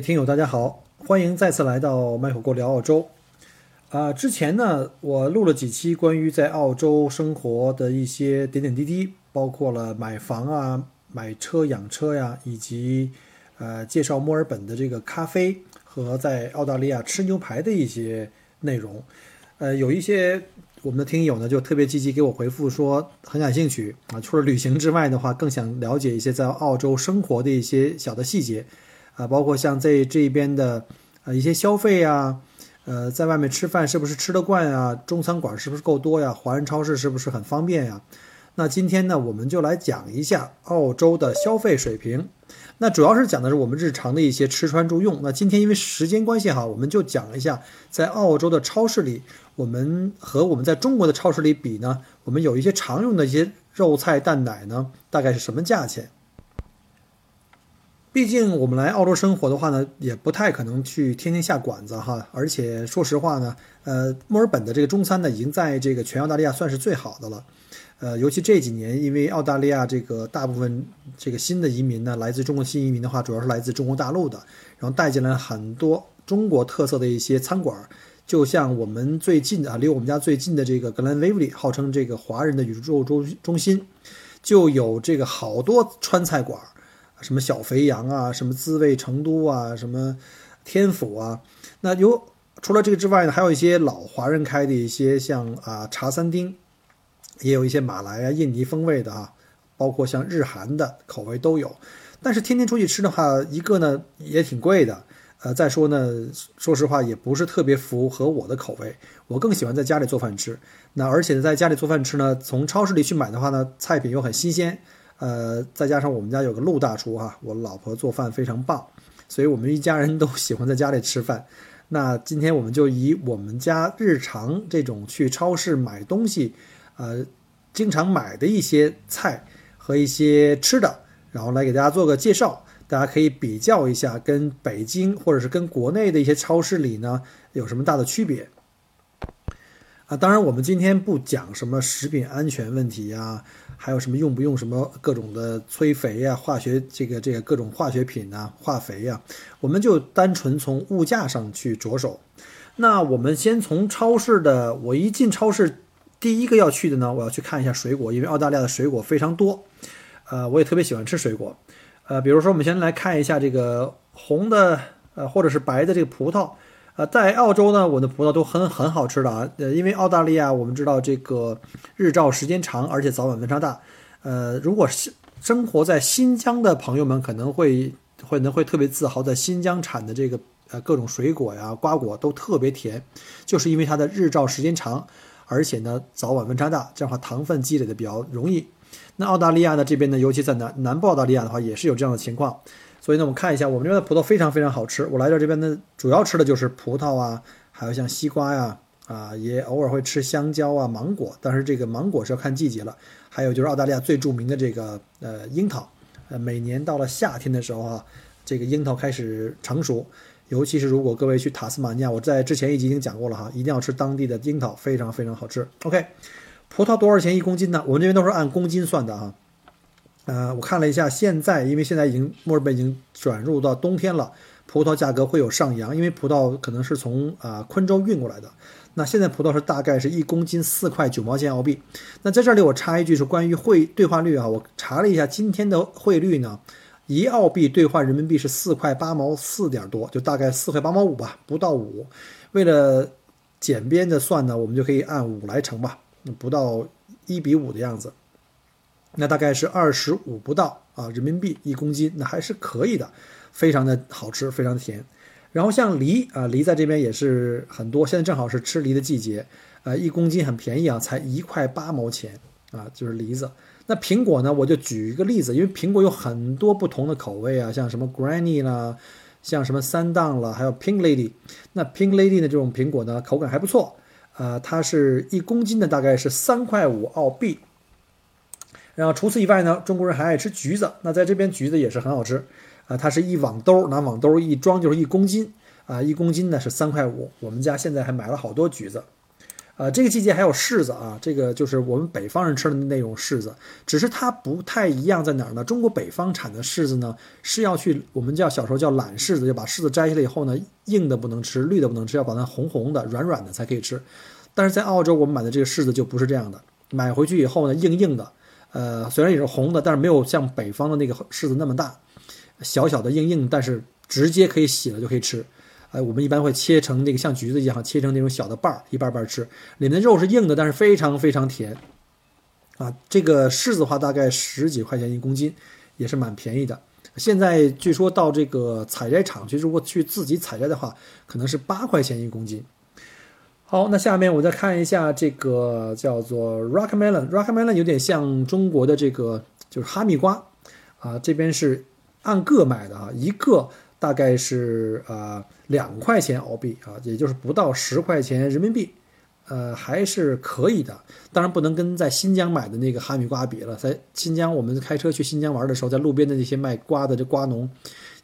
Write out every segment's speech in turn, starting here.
听友，大家好，欢迎再次来到麦火锅聊澳洲。啊，之前呢，我录了几期关于在澳洲生活的一些点点滴滴，包括了买房啊、买车、养车呀，以及呃介绍墨尔本的这个咖啡和在澳大利亚吃牛排的一些内容。呃，有一些我们的听友呢，就特别积极给我回复说很感兴趣啊，除了旅行之外的话，更想了解一些在澳洲生活的一些小的细节。啊，包括像这这边的，呃，一些消费呀，呃，在外面吃饭是不是吃得惯啊？中餐馆是不是够多呀？华人超市是不是很方便呀？那今天呢，我们就来讲一下澳洲的消费水平。那主要是讲的是我们日常的一些吃穿住用。那今天因为时间关系哈，我们就讲一下在澳洲的超市里，我们和我们在中国的超市里比呢，我们有一些常用的一些肉菜蛋奶呢，大概是什么价钱？毕竟我们来澳洲生活的话呢，也不太可能去天天下馆子哈。而且说实话呢，呃，墨尔本的这个中餐呢，已经在这个全澳大利亚算是最好的了。呃，尤其这几年，因为澳大利亚这个大部分这个新的移民呢，来自中国新移民的话，主要是来自中国大陆的，然后带进来很多中国特色的一些餐馆。就像我们最近的啊，离我们家最近的这个格兰威利，号称这个华人的宇宙中中心，就有这个好多川菜馆。什么小肥羊啊，什么滋味成都啊，什么天府啊，那有除了这个之外呢，还有一些老华人开的一些像啊茶餐厅，也有一些马来啊、印尼风味的啊，包括像日韩的口味都有。但是天天出去吃的话，一个呢也挺贵的，呃，再说呢，说实话也不是特别符合我的口味，我更喜欢在家里做饭吃。那而且在家里做饭吃呢，从超市里去买的话呢，菜品又很新鲜。呃，再加上我们家有个陆大厨哈，我老婆做饭非常棒，所以我们一家人都喜欢在家里吃饭。那今天我们就以我们家日常这种去超市买东西，呃，经常买的一些菜和一些吃的，然后来给大家做个介绍，大家可以比较一下，跟北京或者是跟国内的一些超市里呢有什么大的区别。啊，当然我们今天不讲什么食品安全问题呀。还有什么用不用什么各种的催肥呀、化学这个这个各种化学品啊、化肥呀？我们就单纯从物价上去着手。那我们先从超市的，我一进超市，第一个要去的呢，我要去看一下水果，因为澳大利亚的水果非常多。呃，我也特别喜欢吃水果。呃，比如说我们先来看一下这个红的，呃，或者是白的这个葡萄。呃，在澳洲呢，我的葡萄都很很好吃的啊。呃，因为澳大利亚我们知道这个日照时间长，而且早晚温差大。呃，如果是生活在新疆的朋友们，可能会会能会特别自豪，在新疆产的这个呃各种水果呀、瓜果都特别甜，就是因为它的日照时间长，而且呢早晚温差大，这样的话糖分积累的比较容易。那澳大利亚呢这边呢，尤其在南南部澳大利亚的话，也是有这样的情况。所以呢，我们看一下，我们这边的葡萄非常非常好吃。我来到这边呢，主要吃的就是葡萄啊，还有像西瓜呀，啊，也偶尔会吃香蕉啊、芒果。但是这个芒果是要看季节了。还有就是澳大利亚最著名的这个呃樱桃，呃，每年到了夏天的时候啊，这个樱桃开始成熟。尤其是如果各位去塔斯马尼亚，我在之前一集已经讲过了哈，一定要吃当地的樱桃，非常非常好吃。OK，葡萄多少钱一公斤呢？我们这边都是按公斤算的啊。呃，我看了一下，现在因为现在已经墨尔本已经转入到冬天了，葡萄价格会有上扬，因为葡萄可能是从啊昆州运过来的。那现在葡萄是大概是一公斤四块九毛钱澳币。那在这里我插一句是关于汇兑换率啊，我查了一下今天的汇率呢，一澳币兑换人民币是四块八毛四点多，就大概四块八毛五吧，不到五。为了简便的算呢，我们就可以按五来乘吧，不到一比五的样子。那大概是二十五不到啊人民币一公斤，那还是可以的，非常的好吃，非常的甜。然后像梨啊，梨在这边也是很多，现在正好是吃梨的季节呃，一公斤很便宜啊，才一块八毛钱啊，就是梨子。那苹果呢，我就举一个例子，因为苹果有很多不同的口味啊，像什么 Granny 啦，像什么三档了，还有 Pink Lady。那 Pink Lady 的这种苹果呢，口感还不错，呃，它是一公斤的大概是三块五澳币。然后除此以外呢，中国人还爱吃橘子，那在这边橘子也是很好吃，啊，它是一网兜，拿网兜一装就是一公斤，啊，一公斤呢是三块五。我们家现在还买了好多橘子，啊，这个季节还有柿子啊，这个就是我们北方人吃的那种柿子，只是它不太一样在哪儿呢？中国北方产的柿子呢是要去我们叫小时候叫懒柿子，就把柿子摘下来以后呢，硬的不能吃，绿的不能吃，要把它红红的、软软的才可以吃。但是在澳洲我们买的这个柿子就不是这样的，买回去以后呢，硬硬的。呃，虽然也是红的，但是没有像北方的那个柿子那么大，小小的硬硬，但是直接可以洗了就可以吃。呃，我们一般会切成那个像橘子一样，切成那种小的瓣儿，一瓣瓣吃。里面的肉是硬的，但是非常非常甜。啊，这个柿子的话大概十几块钱一公斤，也是蛮便宜的。现在据说到这个采摘场去，如果去自己采摘的话，可能是八块钱一公斤。好，那下面我再看一下这个叫做 rock melon。rock melon 有点像中国的这个就是哈密瓜，啊，这边是按个卖的啊，一个大概是啊两块钱澳币啊，也就是不到十块钱人民币，呃，还是可以的。当然不能跟在新疆买的那个哈密瓜比了，在新疆我们开车去新疆玩的时候，在路边的那些卖瓜的这瓜农，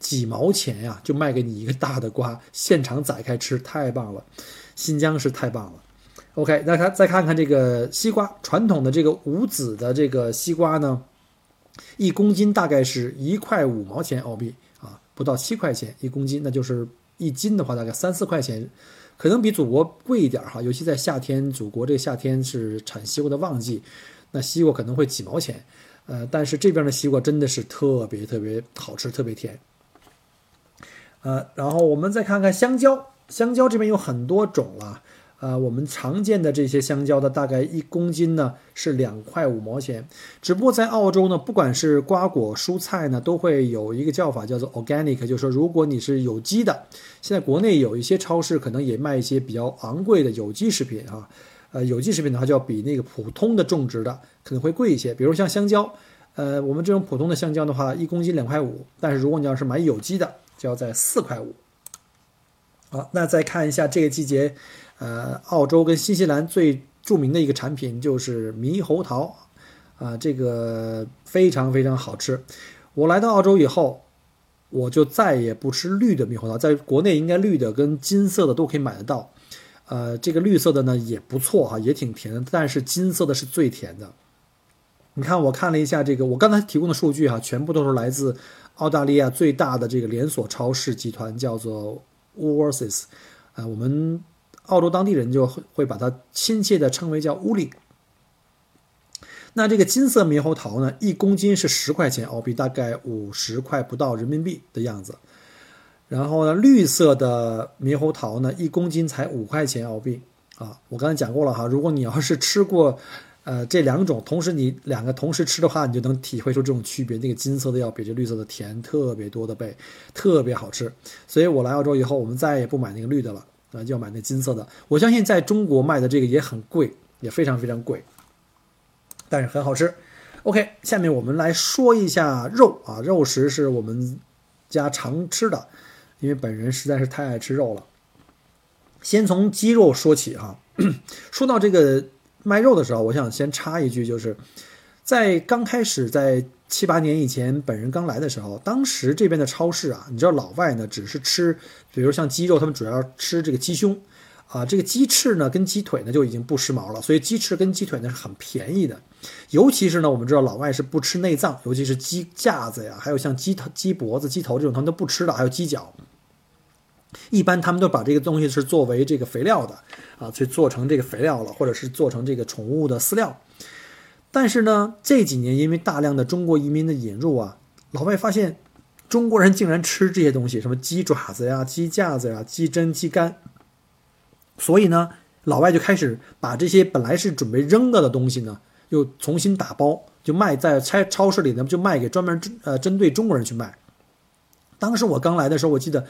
几毛钱呀就卖给你一个大的瓜，现场宰开吃，太棒了。新疆是太棒了，OK，那看再看看这个西瓜，传统的这个无籽的这个西瓜呢，一公斤大概是一块五毛钱澳币啊，不到七块钱一公斤，那就是一斤的话大概三四块钱，可能比祖国贵一点哈，尤其在夏天，祖国这夏天是产西瓜的旺季，那西瓜可能会几毛钱，呃，但是这边的西瓜真的是特别特别好吃，特别甜，呃，然后我们再看看香蕉。香蕉这边有很多种了，呃，我们常见的这些香蕉的大概一公斤呢是两块五毛钱，只不过在澳洲呢，不管是瓜果蔬菜呢，都会有一个叫法叫做 organic，就是说如果你是有机的，现在国内有一些超市可能也卖一些比较昂贵的有机食品啊，呃，有机食品的话就要比那个普通的种植的可能会贵一些，比如像香蕉，呃，我们这种普通的香蕉的话，一公斤两块五，但是如果你要是买有机的，就要在四块五。好，那再看一下这个季节，呃，澳洲跟新西兰最著名的一个产品就是猕猴桃，啊，这个非常非常好吃。我来到澳洲以后，我就再也不吃绿的猕猴桃，在国内应该绿的跟金色的都可以买得到，呃，这个绿色的呢也不错哈，也挺甜的，但是金色的是最甜的。你看，我看了一下这个，我刚才提供的数据哈，全部都是来自澳大利亚最大的这个连锁超市集团，叫做。Woolworths，啊，我们澳洲当地人就会把它亲切的称为叫乌里。那这个金色猕猴桃呢，一公斤是十块钱澳币，大概五十块不到人民币的样子。然后呢，绿色的猕猴桃呢，一公斤才五块钱澳币啊。我刚才讲过了哈，如果你要是吃过。呃，这两种同时你两个同时吃的话，你就能体会出这种区别。那个金色的要比这绿色的甜特别多的倍，特别好吃。所以我来澳洲以后，我们再也不买那个绿的了，啊，要买那金色的。我相信在中国卖的这个也很贵，也非常非常贵，但是很好吃。OK，下面我们来说一下肉啊，肉食是我们家常吃的，因为本人实在是太爱吃肉了。先从鸡肉说起哈，说到这个。卖肉的时候，我想先插一句，就是在刚开始，在七八年以前，本人刚来的时候，当时这边的超市啊，你知道老外呢只是吃，比如像鸡肉，他们主要吃这个鸡胸，啊，这个鸡翅呢跟鸡腿呢就已经不时髦了，所以鸡翅跟鸡腿呢是很便宜的，尤其是呢，我们知道老外是不吃内脏，尤其是鸡架子呀，还有像鸡头、鸡脖子、鸡头这种他们都不吃的，还有鸡脚。一般他们都把这个东西是作为这个肥料的，啊，去做成这个肥料了，或者是做成这个宠物的饲料。但是呢，这几年因为大量的中国移民的引入啊，老外发现中国人竟然吃这些东西，什么鸡爪子呀、鸡架子呀、鸡胗、鸡肝，所以呢，老外就开始把这些本来是准备扔了的东西呢，又重新打包，就卖在超超市里呢，就卖给专门针呃针对中国人去卖。当时我刚来的时候，我记得。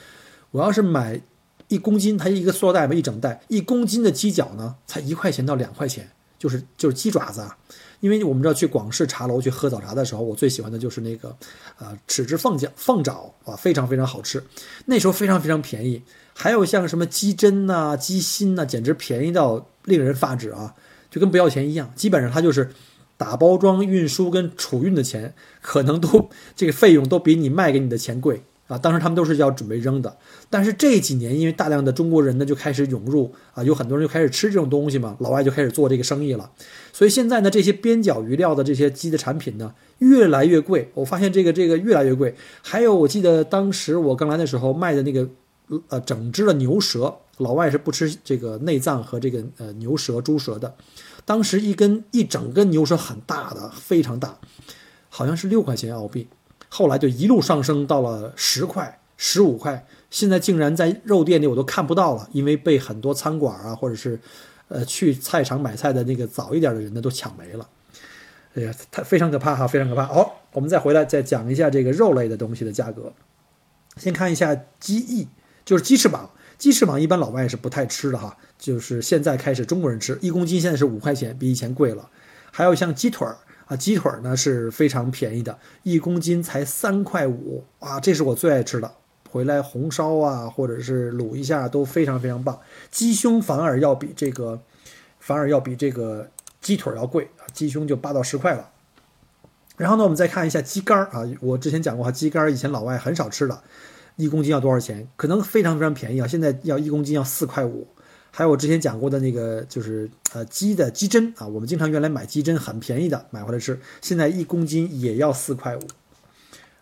我要是买一公斤，它一个塑料袋嘛，一整袋，一公斤的鸡脚呢，才一块钱到两块钱，就是就是鸡爪子啊。因为我们知道去广式茶楼去喝早茶的时候，我最喜欢的就是那个，呃，豉汁凤脚凤爪啊，非常非常好吃。那时候非常非常便宜。还有像什么鸡胗呐、鸡心呐，简直便宜到令人发指啊，就跟不要钱一样。基本上它就是打包装、运输跟储运的钱，可能都这个费用都比你卖给你的钱贵。啊，当时他们都是要准备扔的，但是这几年因为大量的中国人呢就开始涌入啊，有很多人就开始吃这种东西嘛，老外就开始做这个生意了，所以现在呢这些边角余料的这些鸡的产品呢越来越贵，我发现这个这个越来越贵。还有我记得当时我刚来的时候卖的那个呃整只的牛舌，老外是不吃这个内脏和这个呃牛舌、猪舌的，当时一根一整根牛舌很大的，非常大，好像是六块钱澳币。后来就一路上升到了十块、十五块，现在竟然在肉店里我都看不到了，因为被很多餐馆啊，或者是，呃，去菜场买菜的那个早一点的人呢都抢没了。哎呀，太非常可怕哈，非常可怕。好，我们再回来再讲一下这个肉类的东西的价格。先看一下鸡翼，就是鸡翅膀。鸡翅膀一般老外是不太吃的哈，就是现在开始中国人吃，一公斤现在是五块钱，比以前贵了。还有像鸡腿儿。啊，鸡腿呢是非常便宜的，一公斤才三块五啊，这是我最爱吃的。回来红烧啊，或者是卤一下都非常非常棒。鸡胸反而要比这个，反而要比这个鸡腿要贵啊，鸡胸就八到十块了。然后呢，我们再看一下鸡肝啊，我之前讲过哈，鸡肝以前老外很少吃的，一公斤要多少钱？可能非常非常便宜啊，现在要一公斤要四块五。还有我之前讲过的那个，就是呃鸡的鸡胗啊，我们经常原来买鸡胗很便宜的，买回来吃，现在一公斤也要四块五。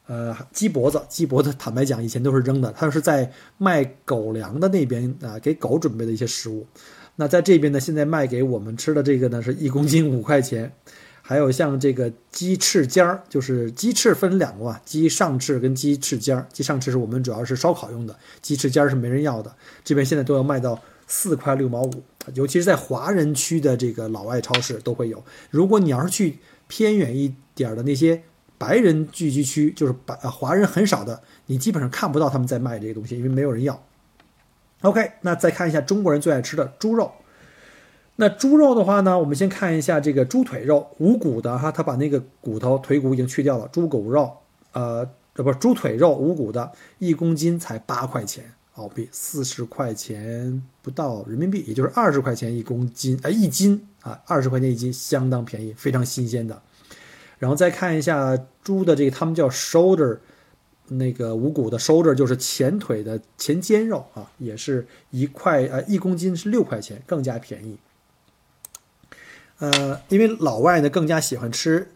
呃，鸡脖子，鸡脖子，坦白讲以前都是扔的，它是在卖狗粮的那边啊，给狗准备的一些食物。那在这边呢，现在卖给我们吃的这个呢，是一公斤五块钱。还有像这个鸡翅尖儿，就是鸡翅分两个嘛，鸡上翅跟鸡翅尖儿。鸡上翅是我们主要是烧烤用的，鸡翅尖儿是没人要的。这边现在都要卖到。四块六毛五，尤其是在华人区的这个老外超市都会有。如果你要是去偏远一点的那些白人聚集区，就是白华人很少的，你基本上看不到他们在卖这些东西，因为没有人要。OK，那再看一下中国人最爱吃的猪肉。那猪肉的话呢，我们先看一下这个猪腿肉，无骨的哈，他把那个骨头腿骨已经去掉了。猪骨肉，呃，这不是猪腿肉，无骨的，一公斤才八块钱。澳币四十块钱不到人民币，也就是二十块钱一公斤，哎，一斤啊，二十块钱一斤，相当便宜，非常新鲜的。然后再看一下猪的这个，他们叫 shoulder，那个无骨的 shoulder 就是前腿的前肩肉啊，也是一块呃一公斤是六块钱，更加便宜。呃，因为老外呢更加喜欢吃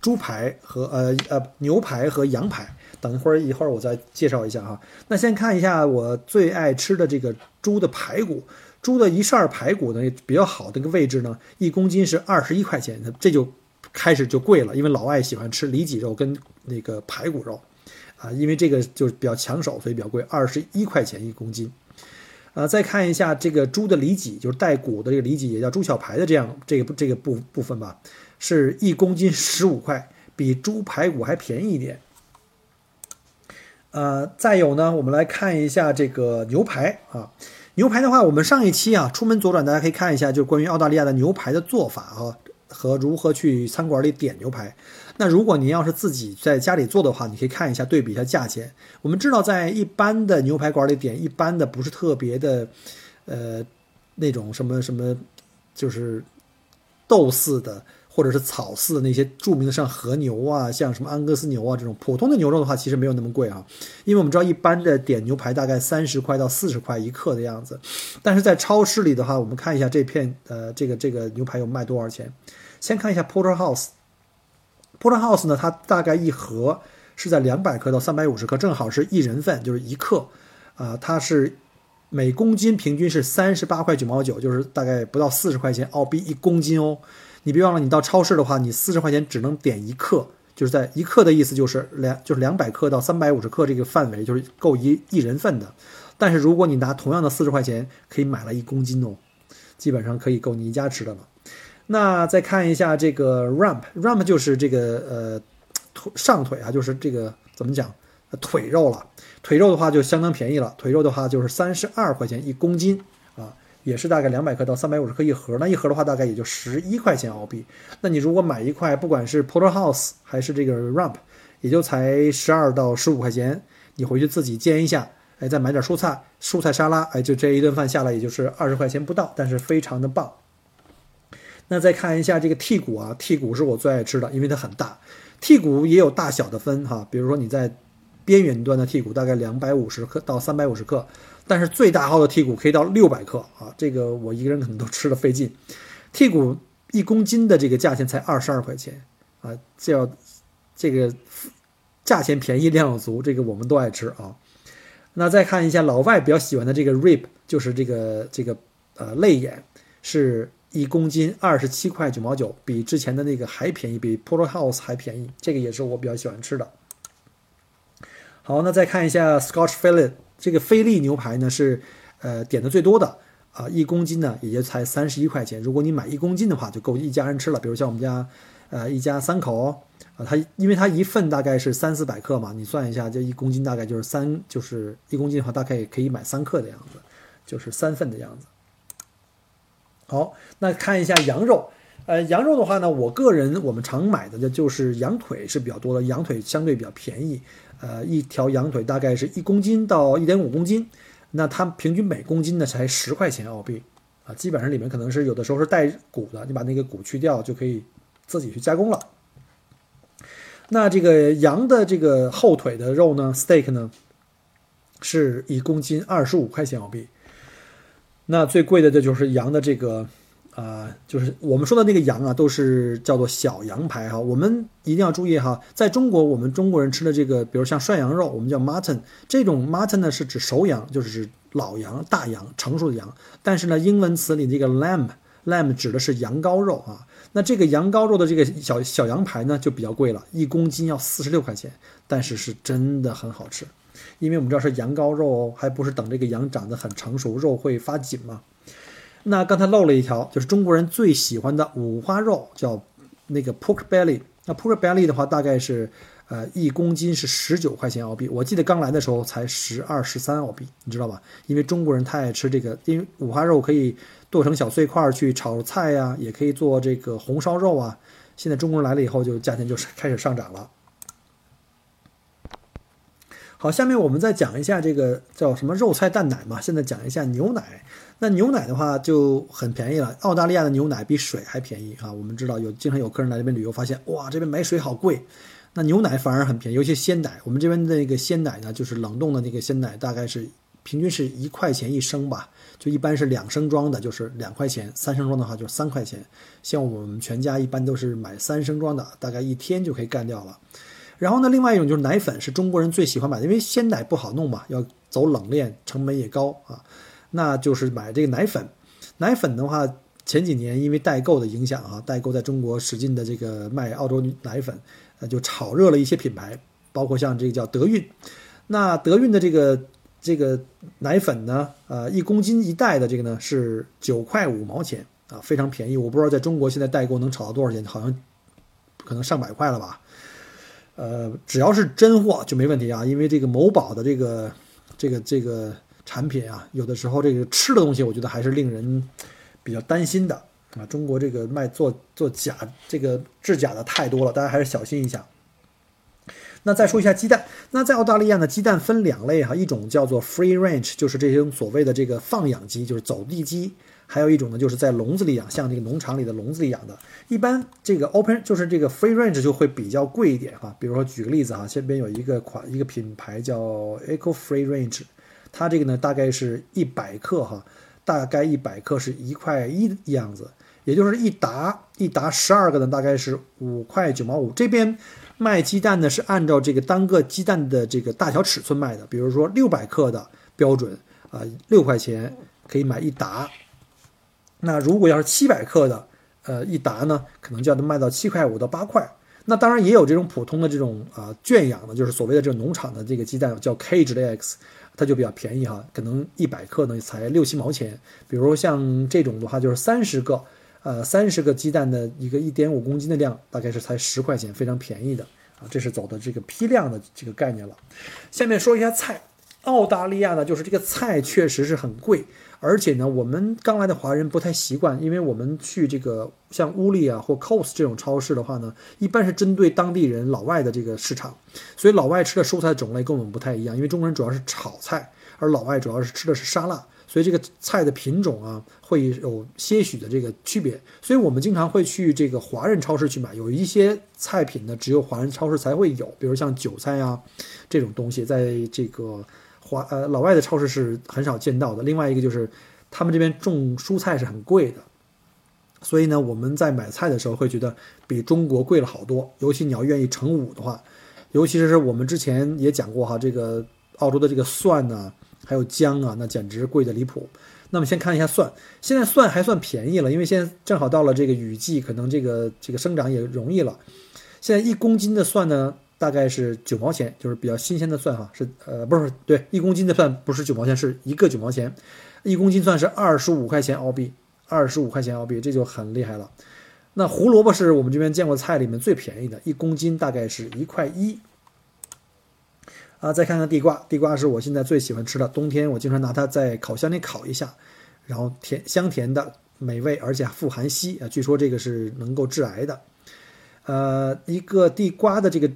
猪排和呃呃牛排和羊排。等会儿，一会儿我再介绍一下哈。那先看一下我最爱吃的这个猪的排骨，猪的一扇排骨呢比较好的一个位置呢，一公斤是二十一块钱，这就开始就贵了，因为老外喜欢吃里脊肉跟那个排骨肉，啊，因为这个就比较抢手，所以比较贵，二十一块钱一公斤。呃，再看一下这个猪的里脊，就是带骨的这个里脊，也叫猪小排的这样这个这个部部分吧，是一公斤十五块，比猪排骨还便宜一点。呃，再有呢，我们来看一下这个牛排啊。牛排的话，我们上一期啊，出门左转，大家可以看一下，就是关于澳大利亚的牛排的做法啊，和如何去餐馆里点牛排。那如果您要是自己在家里做的话，你可以看一下，对比一下价钱。我们知道，在一般的牛排馆里点，一般的不是特别的，呃，那种什么什么，就是豆似的。或者是草饲的那些著名的像和牛啊，像什么安格斯牛啊这种普通的牛肉的话，其实没有那么贵啊。因为我们知道一般的点牛排大概三十块到四十块一克的样子，但是在超市里的话，我们看一下这片呃这个这个牛排有卖多少钱。先看一下 Porterhouse，Porterhouse 呢，它大概一盒是在两百克到三百五十克，正好是一人份，就是一克啊，它是每公斤平均是三十八块九毛九，就是大概不到四十块钱澳币一公斤哦。你别忘了，你到超市的话，你四十块钱只能点一克，就是在一克的意思就是两就是两百克到三百五十克这个范围，就是够一一人份的。但是如果你拿同样的四十块钱，可以买了一公斤哦，基本上可以够你一家吃的了。那再看一下这个 rump，rump 就是这个呃腿上腿啊，就是这个怎么讲，腿肉了。腿肉的话就相当便宜了，腿肉的话就是三十二块钱一公斤，也是大概两百克到三百五十克一盒。那一盒的话大概也就十一块钱澳币。那你如果买一块，不管是 Porterhouse 还是这个 Rump，也就才十二到十五块钱。你回去自己煎一下，哎，再买点蔬菜，蔬菜沙拉，哎，就这一顿饭下来也就是二十块钱不到，但是非常的棒。那再看一下这个剔骨啊，剔骨是我最爱吃的，因为它很大。剔骨也有大小的分哈，比如说你在边缘端的剔骨大概两百五十克到三百五十克，但是最大号的剔骨可以到六百克啊，这个我一个人可能都吃的费劲。剔骨一公斤的这个价钱才二十二块钱啊，这要这个价钱便宜量足，这个我们都爱吃啊。那再看一下老外比较喜欢的这个 rib，就是这个这个呃肋眼是。一公斤二十七块九毛九，比之前的那个还便宜，比 Porterhouse 还便宜。这个也是我比较喜欢吃的。好，那再看一下 Scotch Fillet，这个菲力牛排呢是呃点的最多的啊，一公斤呢也就才三十一块钱。如果你买一公斤的话，就够一家人吃了。比如像我们家呃一家三口啊，它因为它一份大概是三四百克嘛，你算一下，这一公斤大概就是三，就是一公斤的话大概也可以买三克的样子，就是三份的样子。好，那看一下羊肉，呃，羊肉的话呢，我个人我们常买的就是羊腿是比较多的，羊腿相对比较便宜，呃，一条羊腿大概是一公斤到一点五公斤，那它平均每公斤呢才十块钱澳币，啊，基本上里面可能是有的时候是带骨的，你把那个骨去掉就可以自己去加工了。那这个羊的这个后腿的肉呢，steak 呢，是一公斤二十五块钱澳币。那最贵的这就是羊的这个，啊，就是我们说的那个羊啊，都是叫做小羊排哈。我们一定要注意哈，在中国我们中国人吃的这个，比如像涮羊肉，我们叫 mutton，这种 mutton 呢是指熟羊，就是指老羊、大羊、成熟的羊。但是呢，英文词里这个 lamb，lamb 指的是羊羔肉啊。那这个羊羔肉的这个小小羊排呢就比较贵了，一公斤要四十六块钱，但是是真的很好吃。因为我们知道是羊羔肉哦，还不是等这个羊长得很成熟，肉会发紧嘛。那刚才漏了一条，就是中国人最喜欢的五花肉，叫那个 pork belly。那 pork belly 的话，大概是呃一公斤是十九块钱澳币。我记得刚来的时候才十二十三澳币，你知道吧？因为中国人太爱吃这个，因为五花肉可以剁成小碎块去炒菜呀，也可以做这个红烧肉啊。现在中国人来了以后，就价钱就是开始上涨了。好，下面我们再讲一下这个叫什么肉菜蛋奶嘛。现在讲一下牛奶。那牛奶的话就很便宜了，澳大利亚的牛奶比水还便宜啊。我们知道有经常有客人来这边旅游，发现哇，这边买水好贵，那牛奶反而很便宜，尤其鲜奶。我们这边的那个鲜奶呢，就是冷冻的那个鲜奶，大概是平均是一块钱一升吧，就一般是两升装的，就是两块钱；三升装的话就是三块钱。像我们全家一般都是买三升装的，大概一天就可以干掉了。然后呢，另外一种就是奶粉，是中国人最喜欢买的，因为鲜奶不好弄嘛，要走冷链，成本也高啊。那就是买这个奶粉。奶粉的话，前几年因为代购的影响啊，代购在中国使劲的这个卖澳洲奶粉，呃，就炒热了一些品牌，包括像这个叫德运。那德运的这个这个奶粉呢，呃，一公斤一袋的这个呢是九块五毛钱啊，非常便宜。我不知道在中国现在代购能炒到多少钱，好像可能上百块了吧。呃，只要是真货就没问题啊，因为这个某宝的这个这个这个产品啊，有的时候这个吃的东西，我觉得还是令人比较担心的啊。中国这个卖做做假这个制假的太多了，大家还是小心一下。那再说一下鸡蛋，那在澳大利亚呢，鸡蛋分两类哈，一种叫做 free range，就是这些所谓的这个放养鸡，就是走地鸡。还有一种呢，就是在笼子里养，像这个农场里的笼子里养的。一般这个 open 就是这个 free range 就会比较贵一点哈。比如说举个例子哈，这边有一个款一个品牌叫 Eco Free Range，它这个呢大概是一百克哈，大概一百克是一块一的样子，也就是一打一打十二个呢，大概是五块九毛五。这边卖鸡蛋呢是按照这个单个鸡蛋的这个大小尺寸卖的，比如说六百克的标准啊，六块钱可以买一打。那如果要是七百克的，呃，一打呢，可能就要卖到七块五到八块。那当然也有这种普通的这种啊圈养的，就是所谓的这种农场的这个鸡蛋，叫 cage eggs，它就比较便宜哈，可能一百克呢才六七毛钱。比如像这种的话，就是三十个，呃，三十个鸡蛋的一个一点五公斤的量，大概是才十块钱，非常便宜的啊，这是走的这个批量的这个概念了。下面说一下菜，澳大利亚呢，就是这个菜确实是很贵。而且呢，我们刚来的华人不太习惯，因为我们去这个像乌利啊或 Cos 这种超市的话呢，一般是针对当地人老外的这个市场，所以老外吃的蔬菜种类跟我们不太一样。因为中国人主要是炒菜，而老外主要是吃的是沙拉，所以这个菜的品种啊会有些许的这个区别。所以我们经常会去这个华人超市去买，有一些菜品呢只有华人超市才会有，比如像韭菜啊这种东西，在这个。华呃，老外的超市是很少见到的。另外一个就是，他们这边种蔬菜是很贵的，所以呢，我们在买菜的时候会觉得比中国贵了好多。尤其你要愿意乘五的话，尤其是我们之前也讲过哈，这个澳洲的这个蒜呢，还有姜啊，那简直贵的离谱。那么先看一下蒜，现在蒜还算便宜了，因为现在正好到了这个雨季，可能这个这个生长也容易了。现在一公斤的蒜呢？大概是九毛钱，就是比较新鲜的蒜哈，是呃不是对一公斤的蒜不是九毛钱，是一个九毛钱，一公斤蒜是二十五块钱澳币，二十五块钱澳币这就很厉害了。那胡萝卜是我们这边见过菜里面最便宜的，一公斤大概是一块一。啊，再看看地瓜，地瓜是我现在最喜欢吃的，冬天我经常拿它在烤箱里烤一下，然后甜香甜的美味，而且富含硒啊，据说这个是能够致癌的。呃，一个地瓜的这个。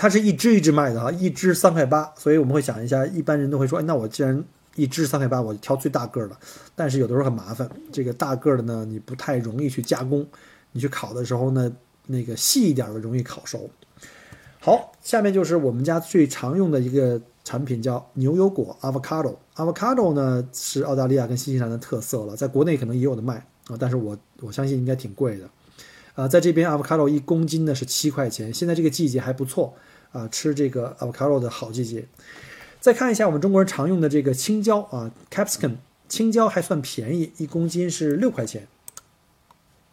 它是一只一只卖的哈，一只三块八，所以我们会想一下，一般人都会说，哎，那我既然一只三块八，我就挑最大个的。但是有的时候很麻烦，这个大个的呢，你不太容易去加工，你去烤的时候呢，那个细一点的容易烤熟。好，下面就是我们家最常用的一个产品，叫牛油果 （avocado）。avocado 呢是澳大利亚跟新西兰的特色了，在国内可能也有的卖啊，但是我我相信应该挺贵的。啊，在这边 avocado 一公斤呢是七块钱，现在这个季节还不错。啊，吃这个 avocado 的好季节。再看一下我们中国人常用的这个青椒啊，capsicum，青椒还算便宜，一公斤是六块钱。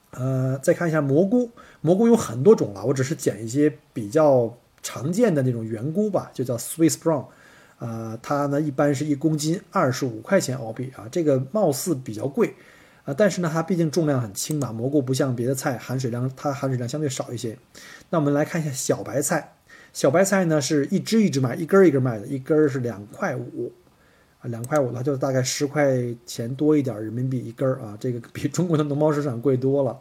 呃，再看一下蘑菇，蘑菇有很多种了，我只是捡一些比较常见的那种圆菇吧，就叫 Swiss brown。啊，它呢一般是一公斤二十五块钱澳币啊，这个貌似比较贵啊，但是呢它毕竟重量很轻嘛，蘑菇不像别的菜含水量，它含水量相对少一些。那我们来看一下小白菜。小白菜呢是一只一只卖，一根一根卖的，一根是两块五，啊，两块五的话就大概十块钱多一点人民币一根啊，这个比中国的农贸市场贵多了。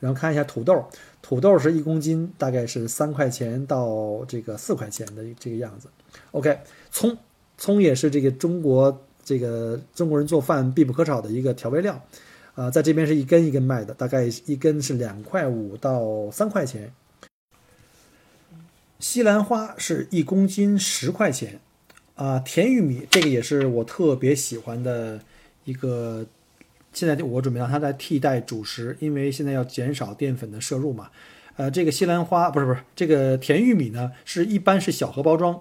然后看一下土豆，土豆是一公斤大概是三块钱到这个四块钱的这个样子。OK，葱，葱也是这个中国这个中国人做饭必不可少的一个调味料，啊，在这边是一根一根卖的，大概一根是两块五到三块钱。西兰花是一公斤十块钱，啊，甜玉米这个也是我特别喜欢的一个，现在我准备让它来替代主食，因为现在要减少淀粉的摄入嘛。呃，这个西兰花不是不是这个甜玉米呢，是一般是小盒包装，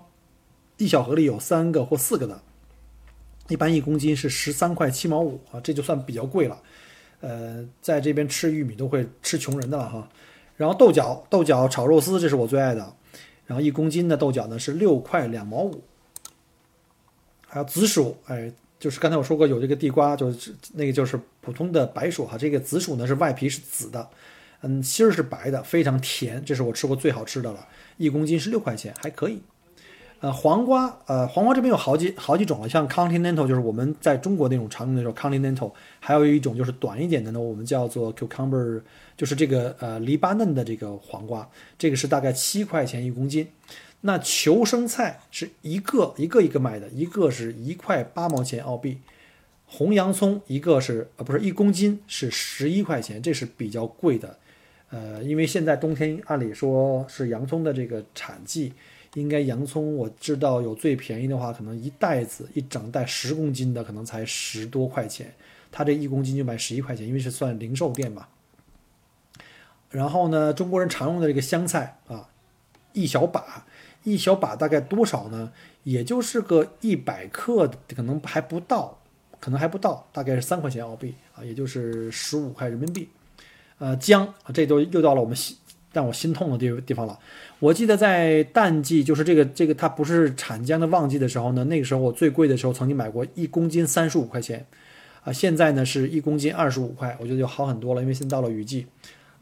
一小盒里有三个或四个的，一般一公斤是十三块七毛五啊，这就算比较贵了。呃，在这边吃玉米都会吃穷人的了哈。然后豆角，豆角炒肉丝，这是我最爱的。然后一公斤的豆角呢是六块两毛五，还有紫薯，哎，就是刚才我说过有这个地瓜，就是那个就是普通的白薯哈，这个紫薯呢是外皮是紫的，嗯，芯儿是白的，非常甜，这是我吃过最好吃的了，一公斤是六块钱，还可以。呃，黄瓜，呃，黄瓜这边有好几好几种了，像 Continental 就是我们在中国那种常用的那种 Continental，还有一种就是短一点的呢，我们叫做 Cucumber，就是这个呃黎巴嫩的这个黄瓜，这个是大概七块钱一公斤。那求生菜是一个一个一个卖的，一个是一块八毛钱澳币。红洋葱一个是呃不是一公斤是十一块钱，这是比较贵的。呃，因为现在冬天按理说是洋葱的这个产季。应该洋葱我知道有最便宜的话，可能一袋子一整袋十公斤的可能才十多块钱，他这一公斤就卖十一块钱，因为是算零售店嘛。然后呢，中国人常用的这个香菜啊，一小把，一小把大概多少呢？也就是个一百克，可能还不到，可能还不到，大概是三块钱澳币啊，也就是十五块人民币。呃，姜，这都又到了我们但我心痛的地地方了。我记得在淡季，就是这个这个它不是产姜的旺季的时候呢，那个时候我最贵的时候曾经买过一公斤三十五块钱，啊，现在呢是一公斤二十五块，我觉得就好很多了，因为现在到了雨季。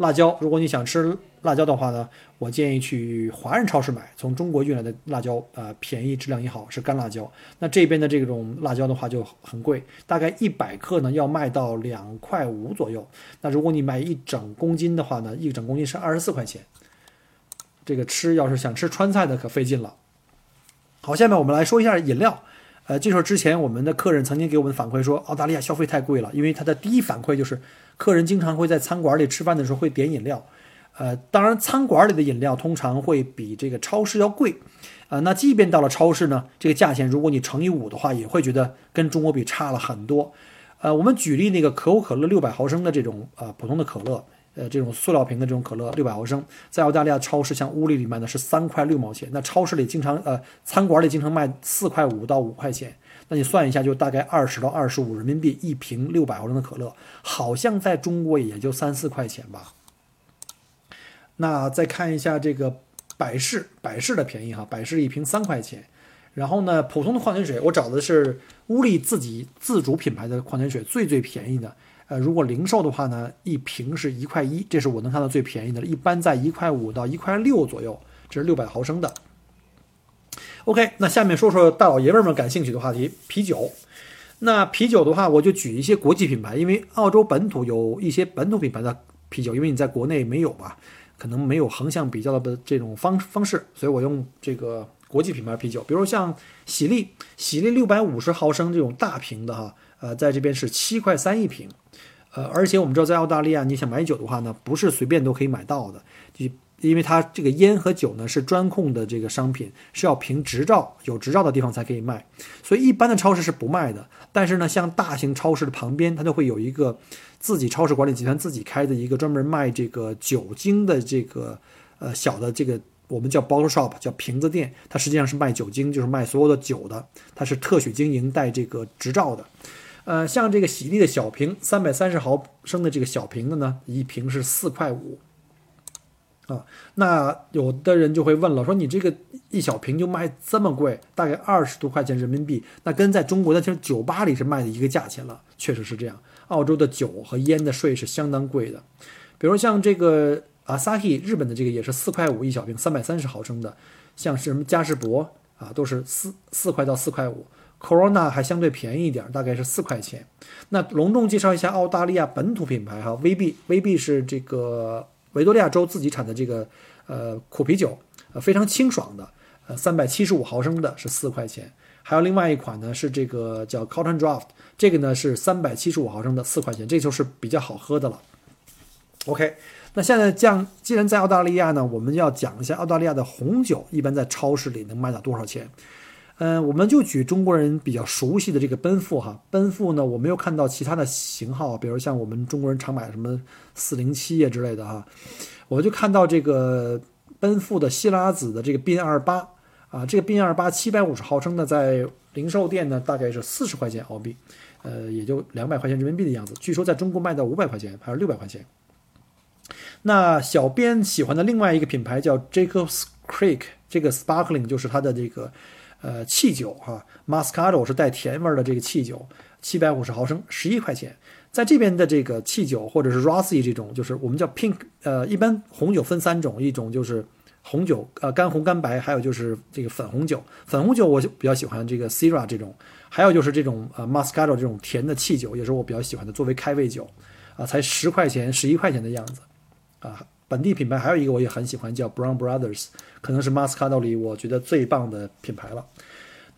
辣椒，如果你想吃辣椒的话呢，我建议去华人超市买，从中国运来的辣椒，呃，便宜，质量也好，是干辣椒。那这边的这种辣椒的话就很贵，大概一百克呢要卖到两块五左右。那如果你买一整公斤的话呢，一整公斤是二十四块钱。这个吃要是想吃川菜的可费劲了。好，下面我们来说一下饮料。呃，这时候之前我们的客人曾经给我们反馈说，澳大利亚消费太贵了，因为他的第一反馈就是。客人经常会在餐馆里吃饭的时候会点饮料，呃，当然餐馆里的饮料通常会比这个超市要贵，呃，那即便到了超市呢，这个价钱如果你乘以五的话，也会觉得跟中国比差了很多。呃，我们举例那个可口可乐六百毫升的这种呃普通的可乐，呃，这种塑料瓶的这种可乐六百毫升，在澳大利亚超市像屋里里卖的是三块六毛钱，那超市里经常呃餐馆里经常卖四块五到五块钱。那你算一下，就大概二十到二十五人民币一瓶六百毫升的可乐，好像在中国也就三四块钱吧。那再看一下这个百事，百事的便宜哈，百事一瓶三块钱。然后呢，普通的矿泉水，我找的是乌力自己自主品牌的矿泉水，最最便宜的。呃，如果零售的话呢，一瓶是一块一，这是我能看到最便宜的，一般在一块五到一块六左右，这是六百毫升的。OK，那下面说说大老爷们们感兴趣的话题，啤酒。那啤酒的话，我就举一些国际品牌，因为澳洲本土有一些本土品牌的啤酒，因为你在国内没有嘛，可能没有横向比较的这种方方式，所以我用这个国际品牌啤酒，比如像喜力，喜力六百五十毫升这种大瓶的哈，呃，在这边是七块三一瓶，呃，而且我们知道在澳大利亚，你想买酒的话呢，不是随便都可以买到的，就。因为它这个烟和酒呢是专控的这个商品，是要凭执照，有执照的地方才可以卖，所以一般的超市是不卖的。但是呢，像大型超市的旁边，它就会有一个自己超市管理集团自己开的一个专门卖这个酒精的这个呃小的这个我们叫 bottle shop，叫瓶子店。它实际上是卖酒精，就是卖所有的酒的，它是特许经营带这个执照的。呃，像这个喜力的小瓶，三百三十毫升的这个小瓶的呢，一瓶是四块五。啊，那有的人就会问了，说你这个一小瓶就卖这么贵，大概二十多块钱人民币，那跟在中国的这酒吧里是卖的一个价钱了，确实是这样。澳洲的酒和烟的税是相当贵的，比如像这个 Asahi 日本的这个也是四块五一小瓶，三百三十毫升的，像是什么嘉士伯啊，都是四四块到四块五，Corona 还相对便宜一点，大概是四块钱。那隆重介绍一下澳大利亚本土品牌哈，VB，VB 是这个。维多利亚州自己产的这个呃苦啤酒，呃非常清爽的，呃三百七十五毫升的是四块钱，还有另外一款呢是这个叫 Cotton Draft，这个呢是三百七十五毫升的四块钱，这就是比较好喝的了。OK，那现在这样，既然在澳大利亚呢，我们要讲一下澳大利亚的红酒一般在超市里能卖到多少钱。嗯，我们就举中国人比较熟悉的这个奔富哈，奔富呢，我没有看到其他的型号，比如像我们中国人常买什么四零七啊之类的哈，我就看到这个奔富的希拉子的这个 bin 二八啊，这个 bin 二八七百五十毫升的，在零售店呢大概是四十块钱澳币，呃，也就两百块钱人民币的样子。据说在中国卖到五百块钱还是六百块钱。那小编喜欢的另外一个品牌叫 Jacobs Creek，这个 Sparkling 就是它的这个。呃，汽酒哈，Moscato 是带甜味的这个汽酒，七百五十毫升，十一块钱。在这边的这个汽酒或者是 Rossi 这种，就是我们叫 Pink，呃，一般红酒分三种，一种就是红酒，呃，干红、干白，还有就是这个粉红酒。粉红酒我就比较喜欢这个 Sira 这种，还有就是这种呃 Moscato 这种甜的汽酒，也是我比较喜欢的，作为开胃酒，啊，才十块钱、十一块钱的样子，啊。本地品牌还有一个我也很喜欢，叫 Brown Brothers，可能是 Moscato 里我觉得最棒的品牌了。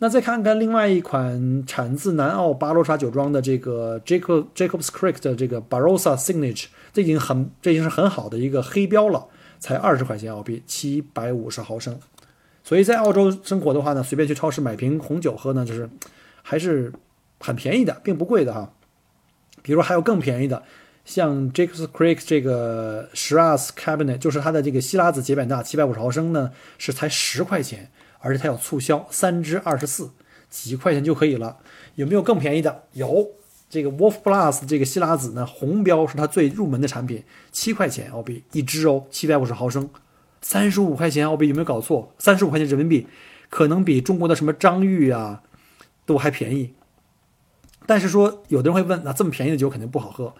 那再看看另外一款产自南澳巴罗沙酒庄的这个 Jacob Jacobs Creek 的这个 Barossa Signature，这已经很这已经是很好的一个黑标了，才二十块钱澳币，七百五十毫升。所以在澳洲生活的话呢，随便去超市买瓶红酒喝呢，就是还是很便宜的，并不贵的哈。比如还有更便宜的。像 Jacobs Creek 这个 Shiraz Cabinet，就是它的这个希拉子解扁大，七百五十毫升呢，是才十块钱，而且它有促销，三支二十四，几块钱就可以了。有没有更便宜的？有，这个 Wolf Plus 这个希拉子呢，红标是它最入门的产品，七块钱澳币一支哦，七百五十毫升，三十五块钱澳币，有没有搞错？三十五块钱人民币，可能比中国的什么张裕啊都还便宜。但是说，有的人会问，那这么便宜的酒肯定不好喝。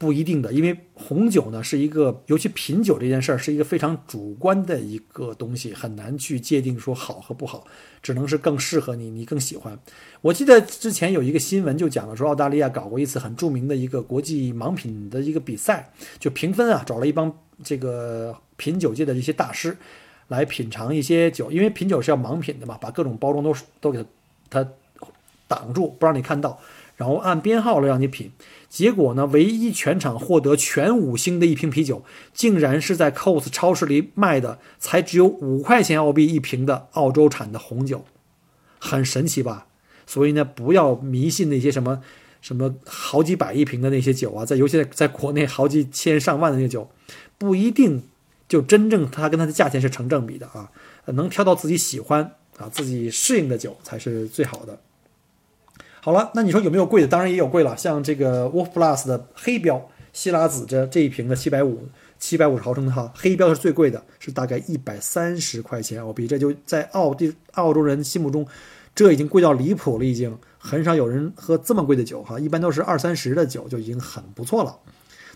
不一定的，因为红酒呢是一个，尤其品酒这件事儿是一个非常主观的一个东西，很难去界定说好和不好，只能是更适合你，你更喜欢。我记得之前有一个新闻就讲了，说澳大利亚搞过一次很著名的一个国际盲品的一个比赛，就评分啊，找了一帮这个品酒界的一些大师来品尝一些酒，因为品酒是要盲品的嘛，把各种包装都都给它它挡住，不让你看到。然后按编号来让你品，结果呢，唯一全场获得全五星的一瓶啤酒，竟然是在 COS 超市里卖的，才只有五块钱澳币一瓶的澳洲产的红酒，很神奇吧？所以呢，不要迷信那些什么什么好几百一瓶的那些酒啊，在尤其在在国内好几千上万的那些酒，不一定就真正它跟它的价钱是成正比的啊。能挑到自己喜欢啊、自己适应的酒才是最好的。好了，那你说有没有贵的？当然也有贵了，像这个 Wolf Plus 的黑标希拉子这这一瓶的七百五七百五十毫升的哈，黑标是最贵的，是大概一百三十块钱澳币，这就在澳地澳洲人心目中，这已经贵到离谱了，已经很少有人喝这么贵的酒哈，一般都是二三十的酒就已经很不错了。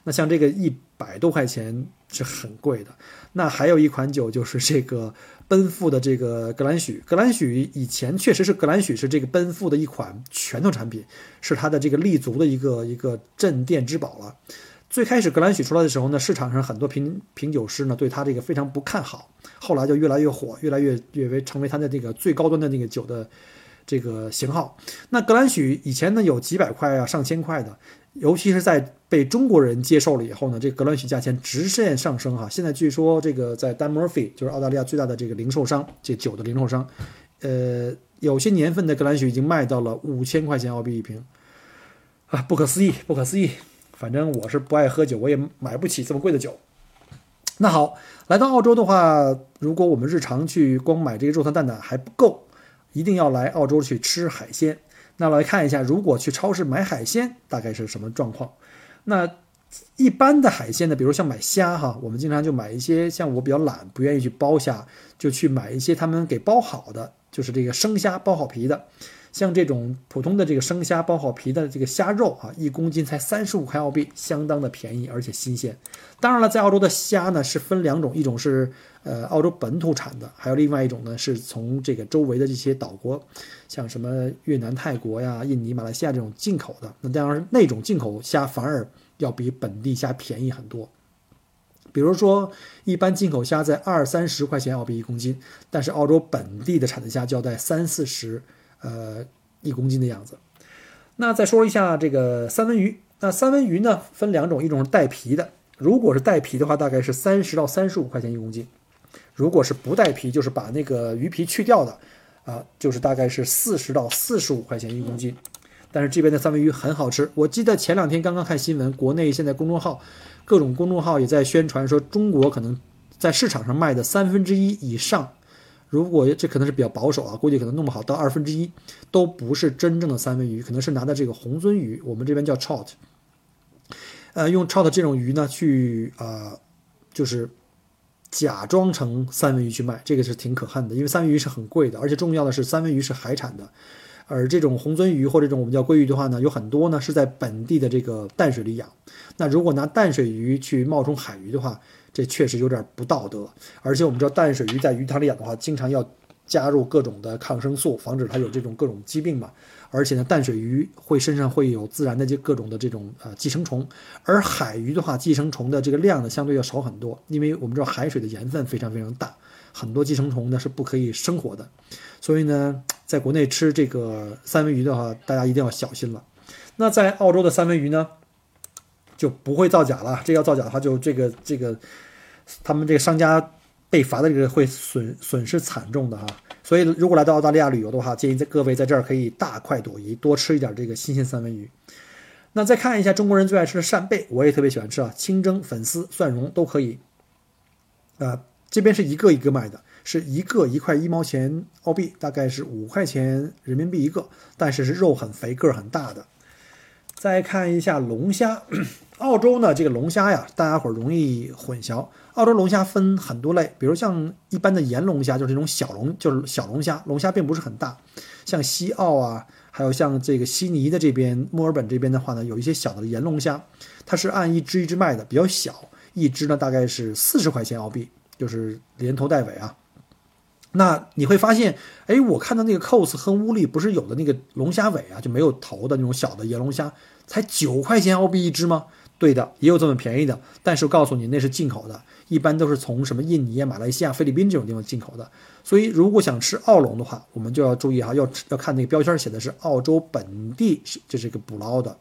那像这个一百多块钱是很贵的。那还有一款酒就是这个奔富的这个格兰许，格兰许以前确实是格兰许是这个奔富的一款拳头产品，是它的这个立足的一个一个镇店之宝了。最开始格兰许出来的时候呢，市场上很多品品酒师呢对它这个非常不看好，后来就越来越火，越来越越为成为它的这个最高端的那个酒的这个型号。那格兰许以前呢有几百块啊，上千块的。尤其是在被中国人接受了以后呢，这格兰许价钱直线上升哈。现在据说这个在 Dan Murphy 就是澳大利亚最大的这个零售商，这酒的零售商，呃，有些年份的格兰许已经卖到了五千块钱澳币一瓶，啊，不可思议，不可思议。反正我是不爱喝酒，我也买不起这么贵的酒。那好，来到澳洲的话，如果我们日常去光买这个肉汤蛋蛋还不够，一定要来澳洲去吃海鲜。那来看一下，如果去超市买海鲜，大概是什么状况？那一般的海鲜呢，比如像买虾哈，我们经常就买一些，像我比较懒，不愿意去剥虾，就去买一些他们给剥好的，就是这个生虾剥好皮的。像这种普通的这个生虾剥好皮的这个虾肉啊，一公斤才三十五块澳币，相当的便宜而且新鲜。当然了，在澳洲的虾呢是分两种，一种是呃澳洲本土产的，还有另外一种呢是从这个周围的这些岛国，像什么越南、泰国呀、印尼、马来西亚这种进口的。那当然，那种进口虾反而要比本地虾便宜很多。比如说，一般进口虾在二三十块钱澳币一公斤，但是澳洲本地的产的虾就要在三四十。呃，一公斤的样子。那再说一下这个三文鱼。那三文鱼呢，分两种，一种是带皮的。如果是带皮的话，大概是三十到三十五块钱一公斤；如果是不带皮，就是把那个鱼皮去掉的，啊，就是大概是四十到四十五块钱一公斤。但是这边的三文鱼很好吃。我记得前两天刚刚看新闻，国内现在公众号，各种公众号也在宣传说，中国可能在市场上卖的三分之一以上。如果这可能是比较保守啊，估计可能弄不好到二分之一都不是真正的三文鱼，可能是拿的这个红鳟鱼，我们这边叫 trout，呃，用 trout 这种鱼呢去啊，就是假装成三文鱼去卖，这个是挺可恨的，因为三文鱼是很贵的，而且重要的是三文鱼是海产的，而这种红鳟鱼或者这种我们叫鲑鱼的话呢，有很多呢是在本地的这个淡水里养，那如果拿淡水鱼去冒充海鱼的话。这确实有点不道德，而且我们知道淡水鱼在鱼塘里养的话，经常要加入各种的抗生素，防止它有这种各种疾病嘛。而且呢，淡水鱼会身上会有自然的这各种的这种呃寄生虫，而海鱼的话，寄生虫的这个量呢相对要少很多，因为我们知道海水的盐分非常非常大，很多寄生虫呢是不可以生活的。所以呢，在国内吃这个三文鱼的话，大家一定要小心了。那在澳洲的三文鱼呢，就不会造假了。这要造假的话，就这个这个。他们这个商家被罚的这个会损损失惨重的哈，所以如果来到澳大利亚旅游的话，建议在各位在这儿可以大快朵颐，多吃一点这个新鲜三文鱼。那再看一下中国人最爱吃的扇贝，我也特别喜欢吃啊，清蒸、粉丝、蒜蓉都可以。啊，这边是一个一个卖的，是一个一块一毛钱澳币，大概是五块钱人民币一个，但是是肉很肥、个儿很大的。再看一下龙虾，澳洲呢这个龙虾呀，大家伙容易混淆。澳洲龙虾分很多类，比如像一般的盐龙虾，就是这种小龙，就是小龙虾。龙虾并不是很大，像西澳啊，还有像这个悉尼的这边、墨尔本这边的话呢，有一些小的盐龙虾，它是按一只一只卖的，比较小，一只呢大概是四十块钱澳币，就是连头带尾啊。那你会发现，哎，我看到那个 cos 和乌力不是有的那个龙虾尾啊，就没有头的那种小的盐龙虾，才九块钱澳币一只吗？对的，也有这么便宜的，但是告诉你，那是进口的，一般都是从什么印尼、马来西亚、菲律宾这种地方进口的。所以，如果想吃澳龙的话，我们就要注意哈，要要看那个标签写的是澳洲本地是就是一个捕捞的。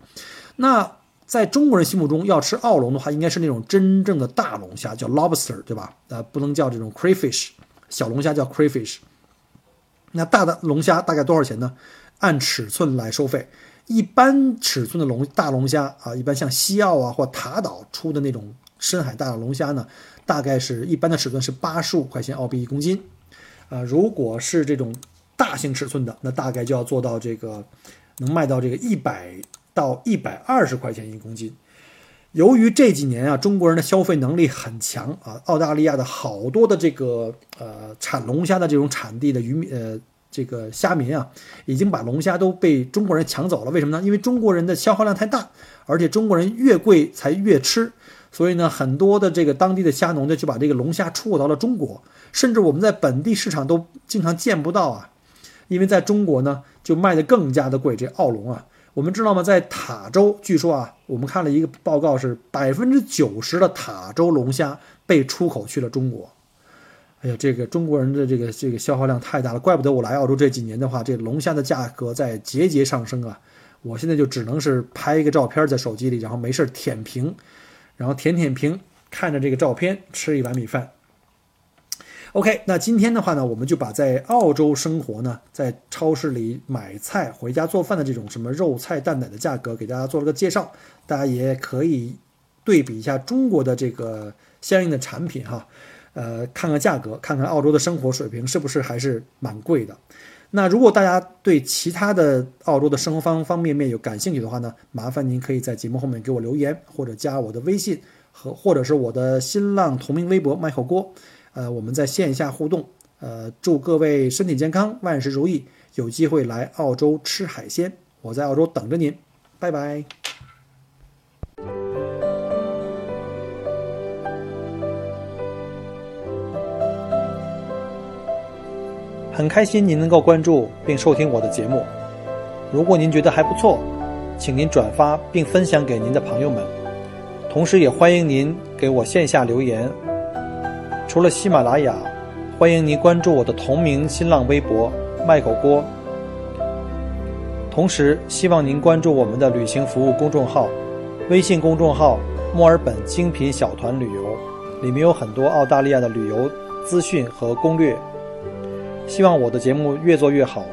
那在中国人心目中，要吃澳龙的话，应该是那种真正的大龙虾，叫 lobster，对吧？呃，不能叫这种 crayfish。小龙虾叫 crayfish，那大的龙虾大概多少钱呢？按尺寸来收费，一般尺寸的龙大龙虾啊，一般像西澳啊或塔岛出的那种深海大的龙虾呢，大概是一般的尺寸是八十五块钱澳币一公斤，啊，如果是这种大型尺寸的，那大概就要做到这个能卖到这个一百到一百二十块钱一公斤。由于这几年啊，中国人的消费能力很强啊，澳大利亚的好多的这个呃产龙虾的这种产地的渔民呃这个虾民啊，已经把龙虾都被中国人抢走了。为什么呢？因为中国人的消耗量太大，而且中国人越贵才越吃，所以呢，很多的这个当地的虾农呢就把这个龙虾出口到了中国，甚至我们在本地市场都经常见不到啊，因为在中国呢就卖的更加的贵，这澳龙啊。我们知道吗？在塔州，据说啊，我们看了一个报告，是百分之九十的塔州龙虾被出口去了中国。哎呀，这个中国人的这个这个消耗量太大了，怪不得我来澳洲这几年的话，这龙虾的价格在节节上升啊。我现在就只能是拍一个照片在手机里，然后没事舔屏，然后舔舔屏，看着这个照片吃一碗米饭。OK，那今天的话呢，我们就把在澳洲生活呢，在超市里买菜、回家做饭的这种什么肉菜蛋奶的价格，给大家做了个介绍。大家也可以对比一下中国的这个相应的产品哈，呃，看看价格，看看澳洲的生活水平是不是还是蛮贵的。那如果大家对其他的澳洲的生活方方面面有感兴趣的话呢，麻烦您可以在节目后面给我留言，或者加我的微信和或者是我的新浪同名微博麦克锅。呃，我们在线下互动，呃，祝各位身体健康，万事如意，有机会来澳洲吃海鲜，我在澳洲等着您，拜拜。很开心您能够关注并收听我的节目，如果您觉得还不错，请您转发并分享给您的朋友们，同时也欢迎您给我线下留言。除了喜马拉雅，欢迎您关注我的同名新浪微博“麦狗锅”。同时，希望您关注我们的旅行服务公众号，微信公众号“墨尔本精品小团旅游”，里面有很多澳大利亚的旅游资讯和攻略。希望我的节目越做越好。